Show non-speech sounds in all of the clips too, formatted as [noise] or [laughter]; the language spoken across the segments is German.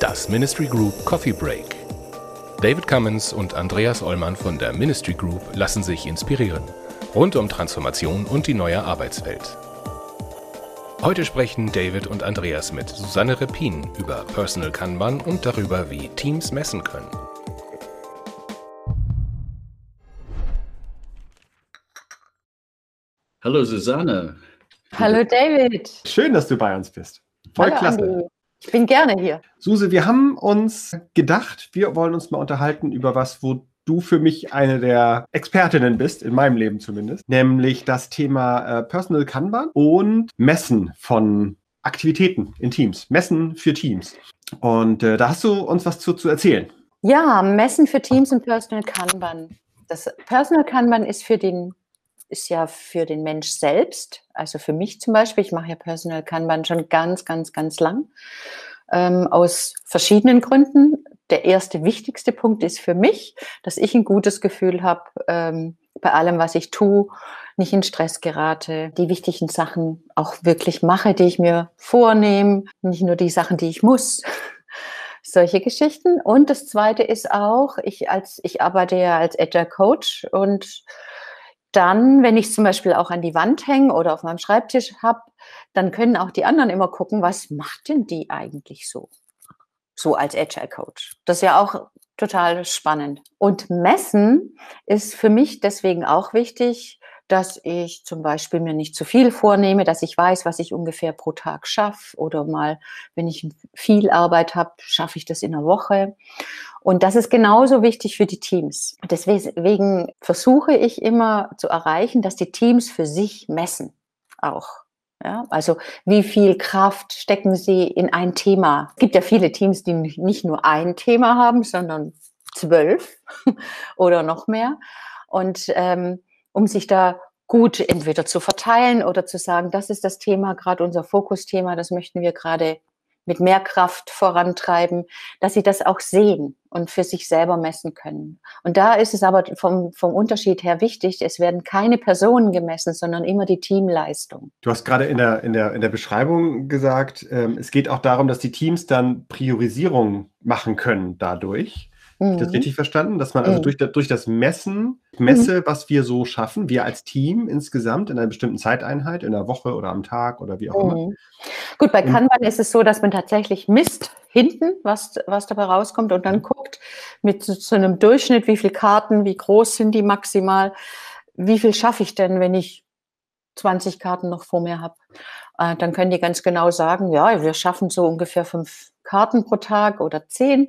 Das Ministry Group Coffee Break. David Cummins und Andreas Ollmann von der Ministry Group lassen sich inspirieren. Rund um Transformation und die neue Arbeitswelt. Heute sprechen David und Andreas mit Susanne Repin über Personal Kanban und darüber, wie Teams messen können. Hallo Susanne. Hallo David. Schön, dass du bei uns bist. Voll Hallo klasse. Andi. Ich bin gerne hier. Suse, wir haben uns gedacht, wir wollen uns mal unterhalten über was, wo du für mich eine der Expertinnen bist, in meinem Leben zumindest, nämlich das Thema äh, Personal Kanban und Messen von Aktivitäten in Teams, Messen für Teams. Und äh, da hast du uns was zu, zu erzählen. Ja, Messen für Teams und Personal Kanban. Das Personal Kanban ist für den ist ja für den Mensch selbst, also für mich zum Beispiel, ich mache ja Personal Kanban schon ganz, ganz, ganz lang, ähm, aus verschiedenen Gründen. Der erste wichtigste Punkt ist für mich, dass ich ein gutes Gefühl habe ähm, bei allem, was ich tue, nicht in Stress gerate, die wichtigen Sachen auch wirklich mache, die ich mir vornehme, nicht nur die Sachen, die ich muss. [laughs] Solche Geschichten. Und das zweite ist auch, ich als, ich arbeite ja als Agile Coach und dann, wenn ich zum Beispiel auch an die Wand hänge oder auf meinem Schreibtisch habe, dann können auch die anderen immer gucken, was macht denn die eigentlich so? So als Agile Coach. Das ist ja auch total spannend. Und messen ist für mich deswegen auch wichtig, dass ich zum Beispiel mir nicht zu viel vornehme, dass ich weiß, was ich ungefähr pro Tag schaffe oder mal, wenn ich viel Arbeit habe, schaffe ich das in einer Woche. Und das ist genauso wichtig für die Teams. Deswegen versuche ich immer zu erreichen, dass die Teams für sich messen auch. Ja, also wie viel Kraft stecken sie in ein Thema? Es gibt ja viele Teams, die nicht nur ein Thema haben, sondern zwölf [laughs] oder noch mehr. Und ähm, um sich da gut entweder zu verteilen oder zu sagen, das ist das Thema, gerade unser Fokusthema, das möchten wir gerade mit mehr Kraft vorantreiben, dass sie das auch sehen und für sich selber messen können. Und da ist es aber vom, vom Unterschied her wichtig, es werden keine Personen gemessen, sondern immer die Teamleistung. Du hast gerade in der, in der, in der Beschreibung gesagt, ähm, es geht auch darum, dass die Teams dann Priorisierung machen können dadurch. Habe ich das Mhm. richtig verstanden? Dass man also Mhm. durch, durch das Messen messe, was wir so schaffen, wir als Team insgesamt in einer bestimmten Zeiteinheit, in der Woche oder am Tag oder wie auch immer. Mhm. Gut, bei Kanban ist es so, dass man tatsächlich misst hinten, was, was dabei rauskommt und Mhm. dann guckt mit so, so einem Durchschnitt, wie viele Karten, wie groß sind die maximal, wie viel schaffe ich denn, wenn ich 20 Karten noch vor mir habe. Äh, dann können die ganz genau sagen, ja, wir schaffen so ungefähr fünf Karten pro Tag oder zehn.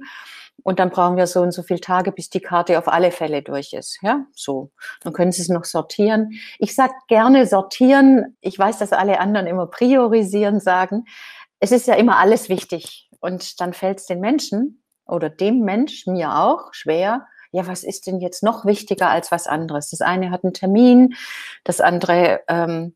Und dann brauchen wir so und so viele Tage, bis die Karte auf alle Fälle durch ist. Ja, so. Dann können Sie es noch sortieren. Ich sage gerne sortieren. Ich weiß, dass alle anderen immer priorisieren sagen. Es ist ja immer alles wichtig. Und dann fällt es den Menschen oder dem Mensch, mir auch, schwer. Ja, was ist denn jetzt noch wichtiger als was anderes? Das eine hat einen Termin, das andere ähm,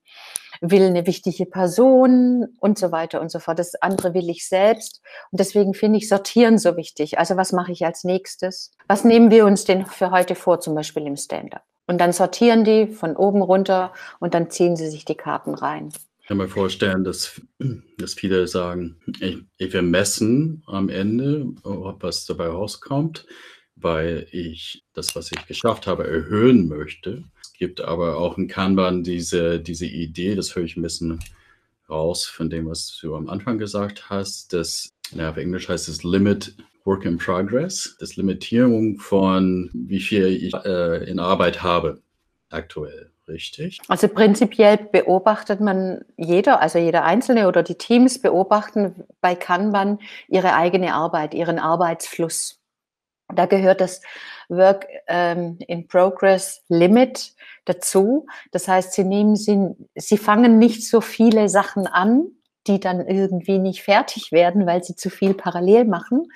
will eine wichtige Person und so weiter und so fort. Das andere will ich selbst. Und deswegen finde ich Sortieren so wichtig. Also was mache ich als nächstes? Was nehmen wir uns denn für heute vor, zum Beispiel im Stand-up? Und dann sortieren die von oben runter und dann ziehen sie sich die Karten rein. Ich kann mir vorstellen, dass, dass viele sagen, ich, will messen am Ende, ob was dabei rauskommt, weil ich das, was ich geschafft habe, erhöhen möchte. Es gibt aber auch in Kanban diese, diese Idee, das höre ich ein bisschen raus von dem, was du am Anfang gesagt hast, dass, na, auf Englisch heißt es Limit Work in Progress, das Limitierung von wie viel ich äh, in Arbeit habe aktuell, richtig? Also prinzipiell beobachtet man jeder, also jeder Einzelne oder die Teams beobachten bei Kanban ihre eigene Arbeit, ihren Arbeitsfluss. Da gehört das Work ähm, in Progress Limit dazu. Das heißt, sie nehmen sie, sie fangen nicht so viele Sachen an, die dann irgendwie nicht fertig werden, weil sie zu viel parallel machen,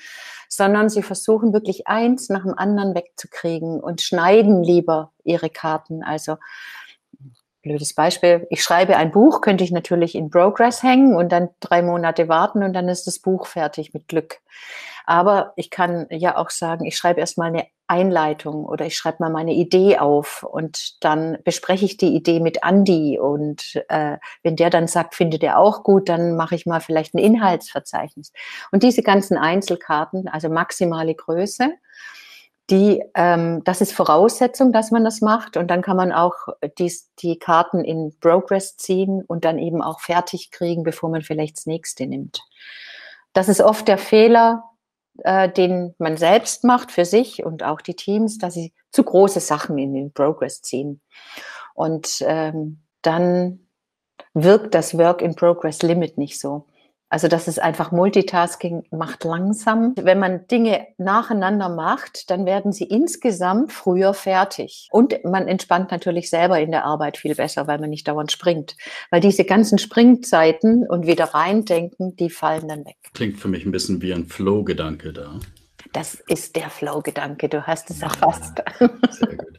sondern sie versuchen wirklich eins nach dem anderen wegzukriegen und schneiden lieber ihre Karten. Also blödes Beispiel, ich schreibe ein Buch, könnte ich natürlich in Progress hängen und dann drei Monate warten und dann ist das Buch fertig mit Glück. Aber ich kann ja auch sagen, ich schreibe erstmal eine Einleitung oder ich schreibe mal meine Idee auf und dann bespreche ich die Idee mit Andy und äh, wenn der dann sagt, findet er auch gut, dann mache ich mal vielleicht ein Inhaltsverzeichnis. Und diese ganzen Einzelkarten, also maximale Größe, die, ähm, das ist Voraussetzung, dass man das macht. Und dann kann man auch die, die Karten in Progress ziehen und dann eben auch fertig kriegen, bevor man vielleicht das nächste nimmt. Das ist oft der Fehler, äh, den man selbst macht für sich und auch die Teams, dass sie zu große Sachen in den Progress ziehen. Und ähm, dann wirkt das Work in Progress Limit nicht so. Also das ist einfach Multitasking macht langsam. Wenn man Dinge nacheinander macht, dann werden sie insgesamt früher fertig. Und man entspannt natürlich selber in der Arbeit viel besser, weil man nicht dauernd springt. Weil diese ganzen Springzeiten und wieder reindenken, die fallen dann weg. Klingt für mich ein bisschen wie ein Flow-Gedanke da. Das ist der Flow-Gedanke, du hast es erfasst. sehr gut.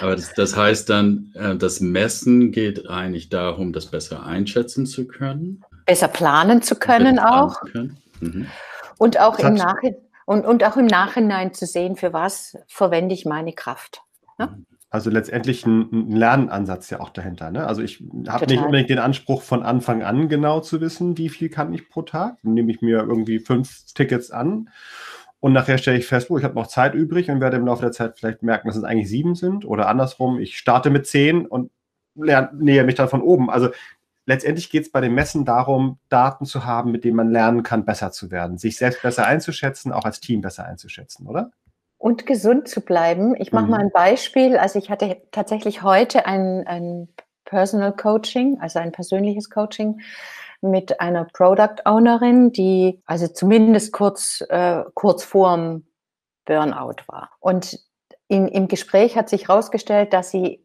Aber das, das, heißt dann, äh, das Messen geht eigentlich darum, das besser einschätzen zu können besser planen zu können auch. Können. Mhm. Und auch im Nachhinein und, und auch im Nachhinein zu sehen, für was verwende ich meine Kraft. Ne? Also letztendlich ein, ein, Lernansatz ja auch dahinter. Ne? Also ich habe nicht unbedingt den Anspruch, von Anfang an genau zu wissen, wie viel kann ich pro Tag. Dann nehme ich mir irgendwie fünf Tickets an und nachher stelle ich fest, oh, ich habe noch Zeit übrig und werde im Laufe der Zeit vielleicht merken, dass es eigentlich sieben sind oder andersrum, ich starte mit zehn und lerne, nähe mich dann von oben. Also letztendlich geht es bei dem Messen darum, Daten zu haben, mit denen man lernen kann, besser zu werden, sich selbst besser einzuschätzen, auch als Team besser einzuschätzen, oder? Und gesund zu bleiben. Ich mache mhm. mal ein Beispiel. Also ich hatte tatsächlich heute ein, ein Personal Coaching, also ein persönliches Coaching mit einer Product Ownerin, die also zumindest kurz, äh, kurz vorm Burnout war. Und in, im Gespräch hat sich herausgestellt, dass sie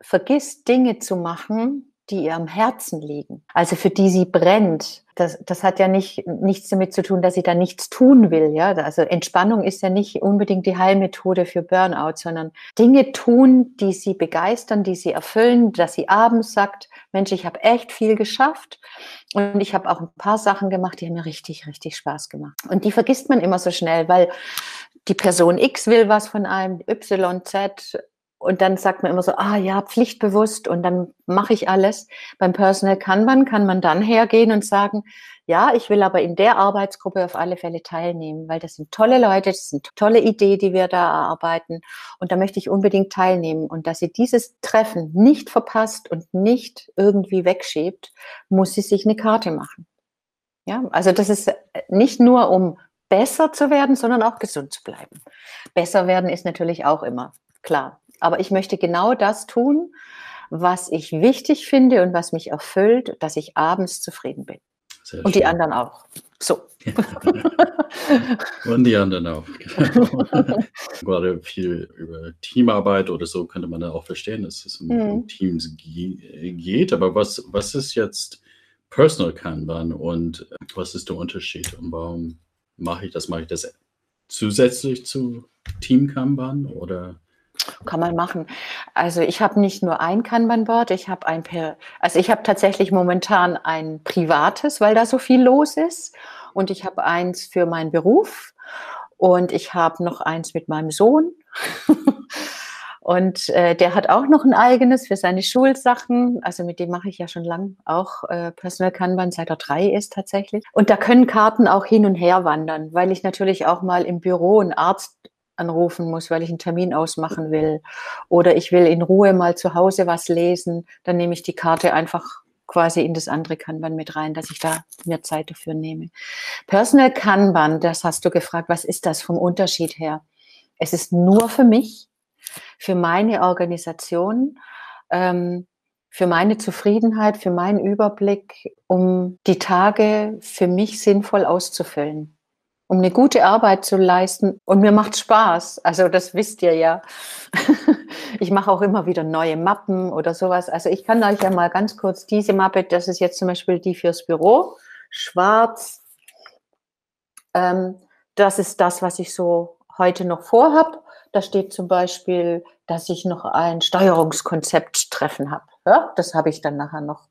vergisst, Dinge zu machen, die ihr am Herzen liegen, also für die sie brennt. Das, das hat ja nicht, nichts damit zu tun, dass sie da nichts tun will. Ja? Also Entspannung ist ja nicht unbedingt die Heilmethode für Burnout, sondern Dinge tun, die sie begeistern, die sie erfüllen, dass sie abends sagt, Mensch, ich habe echt viel geschafft und ich habe auch ein paar Sachen gemacht, die haben mir richtig, richtig Spaß gemacht. Und die vergisst man immer so schnell, weil die Person X will was von einem, Y, Z, und dann sagt man immer so, ah ja, pflichtbewusst und dann mache ich alles. Beim Personal Kanban kann man dann hergehen und sagen, ja, ich will aber in der Arbeitsgruppe auf alle Fälle teilnehmen, weil das sind tolle Leute, das sind tolle Ideen, die wir da erarbeiten und da möchte ich unbedingt teilnehmen. Und dass sie dieses Treffen nicht verpasst und nicht irgendwie wegschiebt, muss sie sich eine Karte machen. Ja, also das ist nicht nur um besser zu werden, sondern auch gesund zu bleiben. Besser werden ist natürlich auch immer klar. Aber ich möchte genau das tun, was ich wichtig finde und was mich erfüllt, dass ich abends zufrieden bin. Sehr und schön. die anderen auch. So. [laughs] und die anderen auch. Genau. [laughs] Gerade viel über Teamarbeit oder so könnte man da auch verstehen, dass es um, mhm. Teams geht. Aber was, was ist jetzt Personal Kanban und was ist der Unterschied und warum mache ich das? Mache ich das zusätzlich zu Team Kanban oder? Kann man machen. Also ich habe nicht nur ein Kanban-Board, ich habe ein also ich habe tatsächlich momentan ein privates, weil da so viel los ist. Und ich habe eins für meinen Beruf und ich habe noch eins mit meinem Sohn. [laughs] und äh, der hat auch noch ein eigenes für seine Schulsachen. Also mit dem mache ich ja schon lang auch äh, Personal Kanban, seit er drei ist tatsächlich. Und da können Karten auch hin und her wandern, weil ich natürlich auch mal im Büro einen Arzt anrufen muss, weil ich einen Termin ausmachen will. Oder ich will in Ruhe mal zu Hause was lesen. Dann nehme ich die Karte einfach quasi in das andere Kanban mit rein, dass ich da mir Zeit dafür nehme. Personal Kanban, das hast du gefragt, was ist das vom Unterschied her? Es ist nur für mich, für meine Organisation, ähm, für meine Zufriedenheit, für meinen Überblick, um die Tage für mich sinnvoll auszufüllen um eine gute Arbeit zu leisten. Und mir macht Spaß. Also das wisst ihr ja. [laughs] ich mache auch immer wieder neue Mappen oder sowas. Also ich kann euch ja mal ganz kurz diese Mappe, das ist jetzt zum Beispiel die fürs Büro, schwarz. Ähm, das ist das, was ich so heute noch vorhab. Da steht zum Beispiel, dass ich noch ein Steuerungskonzept Teamtreffen habe. Ja, das habe ich dann nachher noch.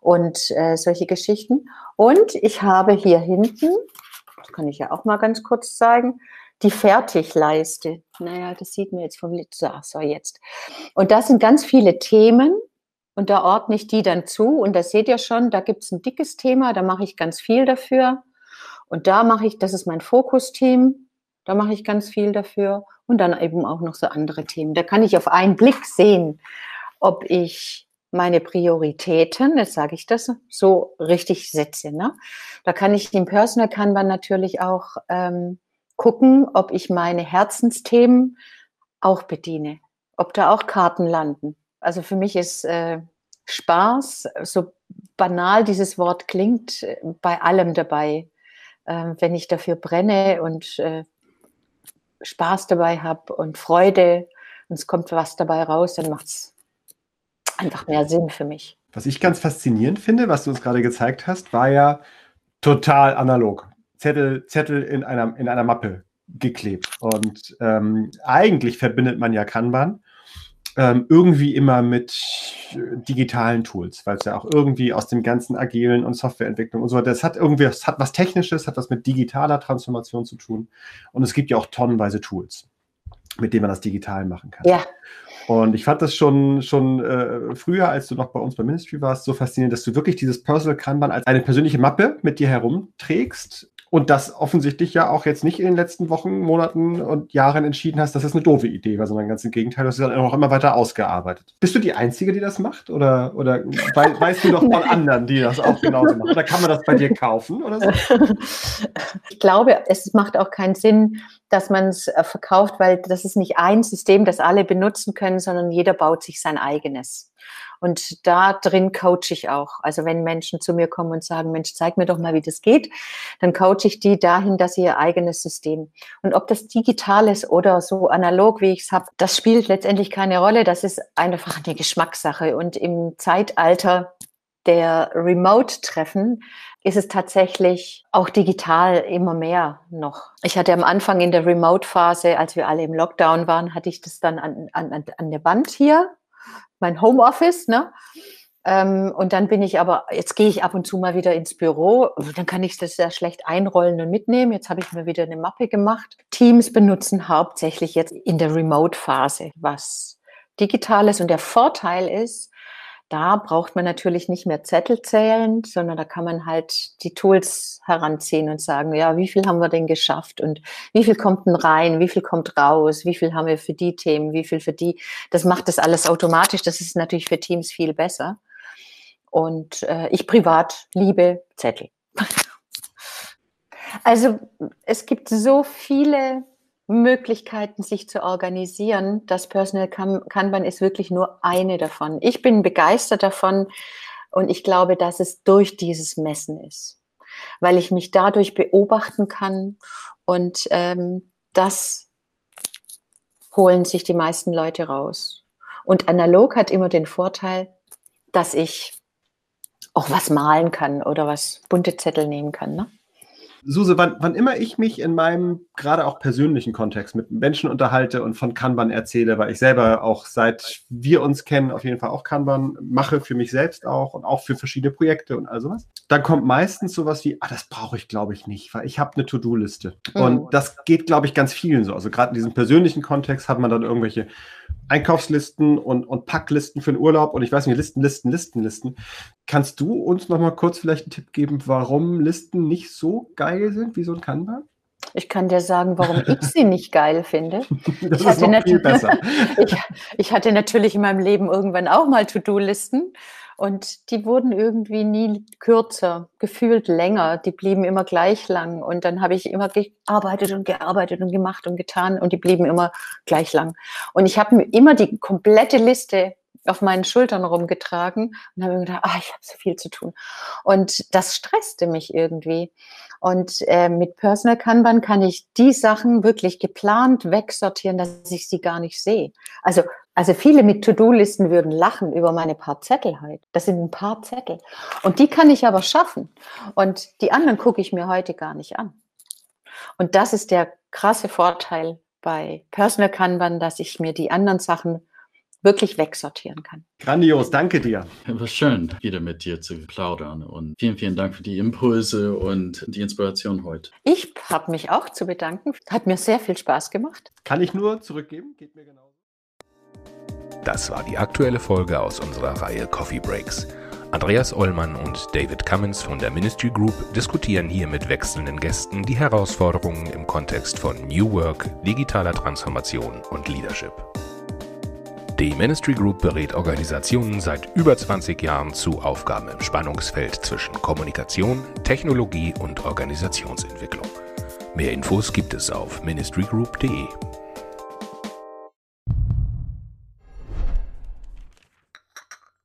Und äh, solche Geschichten. Und ich habe hier hinten, kann ich ja auch mal ganz kurz zeigen, die Fertigleiste. Naja, das sieht man jetzt vom Lied. So, so, jetzt. Und da sind ganz viele Themen und da ordne ich die dann zu. Und da seht ihr schon, da gibt es ein dickes Thema, da mache ich ganz viel dafür. Und da mache ich, das ist mein Fokusteam, da mache ich ganz viel dafür. Und dann eben auch noch so andere Themen. Da kann ich auf einen Blick sehen, ob ich meine Prioritäten, jetzt sage ich das, so richtig setze. Ne? Da kann ich im Personal Kanban natürlich auch ähm, gucken, ob ich meine Herzensthemen auch bediene, ob da auch Karten landen. Also für mich ist äh, Spaß, so banal dieses Wort klingt, bei allem dabei. Äh, wenn ich dafür brenne und äh, Spaß dabei habe und Freude und es kommt was dabei raus, dann macht es einfach mehr Sinn für mich. Was ich ganz faszinierend finde, was du uns gerade gezeigt hast, war ja total analog. Zettel, Zettel in einer, in einer Mappe geklebt. Und ähm, eigentlich verbindet man ja Kanban ähm, irgendwie immer mit digitalen Tools, weil es ja auch irgendwie aus dem ganzen Agilen und Softwareentwicklung und so weiter, das hat irgendwie, es hat was Technisches, hat was mit digitaler Transformation zu tun. Und es gibt ja auch tonnenweise Tools, mit denen man das digital machen kann. Ja. Und ich fand das schon, schon äh, früher, als du noch bei uns bei Ministry warst, so faszinierend, dass du wirklich dieses Personal Kanban als eine persönliche Mappe mit dir herumträgst und das offensichtlich ja auch jetzt nicht in den letzten Wochen, Monaten und Jahren entschieden hast, dass das eine doofe Idee war, sondern ganz im Gegenteil, du hast es dann auch immer weiter ausgearbeitet. Bist du die Einzige, die das macht? Oder, oder wei [laughs] weißt du noch von anderen, die das auch genauso machen? Oder kann man das bei dir kaufen oder so? [laughs] Ich glaube, es macht auch keinen Sinn, dass man es äh, verkauft, weil das ist nicht ein System, das alle benutzen können, sondern jeder baut sich sein eigenes. Und da drin coache ich auch. Also wenn Menschen zu mir kommen und sagen, Mensch, zeig mir doch mal, wie das geht, dann coache ich die dahin, dass sie ihr eigenes System. Und ob das digital ist oder so analog, wie ich es habe, das spielt letztendlich keine Rolle. Das ist einfach eine Geschmackssache. Und im Zeitalter der Remote-Treffen ist es tatsächlich auch digital immer mehr noch. Ich hatte am Anfang in der Remote-Phase, als wir alle im Lockdown waren, hatte ich das dann an, an, an der Wand hier mein Homeoffice, ne? Ähm, und dann bin ich aber, jetzt gehe ich ab und zu mal wieder ins Büro, dann kann ich das sehr schlecht einrollen und mitnehmen. Jetzt habe ich mir wieder eine Mappe gemacht. Teams benutzen hauptsächlich jetzt in der Remote-Phase was Digitales und der Vorteil ist, da braucht man natürlich nicht mehr Zettel zählen, sondern da kann man halt die Tools heranziehen und sagen, ja, wie viel haben wir denn geschafft und wie viel kommt denn rein, wie viel kommt raus, wie viel haben wir für die Themen, wie viel für die. Das macht das alles automatisch. Das ist natürlich für Teams viel besser. Und äh, ich privat liebe Zettel. [laughs] also es gibt so viele Möglichkeiten, sich zu organisieren. Das Personal Kanban ist wirklich nur eine davon. Ich bin begeistert davon und ich glaube, dass es durch dieses Messen ist, weil ich mich dadurch beobachten kann und ähm, das holen sich die meisten Leute raus. Und analog hat immer den Vorteil, dass ich auch was malen kann oder was bunte Zettel nehmen kann. Ne? Suse, wann, wann, immer ich mich in meinem gerade auch persönlichen Kontext mit Menschen unterhalte und von Kanban erzähle, weil ich selber auch seit wir uns kennen auf jeden Fall auch Kanban mache, für mich selbst auch und auch für verschiedene Projekte und all sowas, dann kommt meistens sowas wie, ah, das brauche ich glaube ich nicht, weil ich habe eine To-Do-Liste. Mhm. Und das geht glaube ich ganz vielen so. Also gerade in diesem persönlichen Kontext hat man dann irgendwelche Einkaufslisten und, und Packlisten für den Urlaub und ich weiß nicht, Listen, Listen, Listen, Listen. Kannst du uns noch mal kurz vielleicht einen Tipp geben, warum Listen nicht so geil sind wie so ein Kanban? Ich kann dir sagen, warum ich sie nicht geil finde. [laughs] Das ich ist noch viel besser. [laughs] ich, ich hatte natürlich in meinem Leben irgendwann auch mal To-Do-Listen und die wurden irgendwie nie kürzer, gefühlt länger. Die blieben immer gleich lang. Und dann habe ich immer gearbeitet und gearbeitet und gemacht und getan und die blieben immer gleich lang. Und ich habe immer die komplette Liste auf meinen Schultern rumgetragen und habe mir gedacht, ah, ich habe so viel zu tun. Und das stresste mich irgendwie. Und äh, mit Personal Kanban kann ich die Sachen wirklich geplant wegsortieren, dass ich sie gar nicht sehe. Also also viele mit To-Do-Listen würden lachen über meine paar Zettel halt. Das sind ein paar Zettel. Und die kann ich aber schaffen. Und die anderen gucke ich mir heute gar nicht an. Und das ist der krasse Vorteil bei Personal Kanban, dass ich mir die anderen Sachen wirklich wegsortieren kann. Grandios, danke dir. War schön, wieder mit dir zu plaudern und vielen, vielen Dank für die Impulse und die Inspiration heute. Ich habe mich auch zu bedanken. Hat mir sehr viel Spaß gemacht. Kann ich nur zurückgeben? Geht mir genauso. Das war die aktuelle Folge aus unserer Reihe Coffee Breaks. Andreas Ollmann und David Cummins von der Ministry Group diskutieren hier mit wechselnden Gästen die Herausforderungen im Kontext von New Work, digitaler Transformation und Leadership. Die Ministry Group berät Organisationen seit über 20 Jahren zu Aufgaben im Spannungsfeld zwischen Kommunikation, Technologie und Organisationsentwicklung. Mehr Infos gibt es auf ministrygroup.de.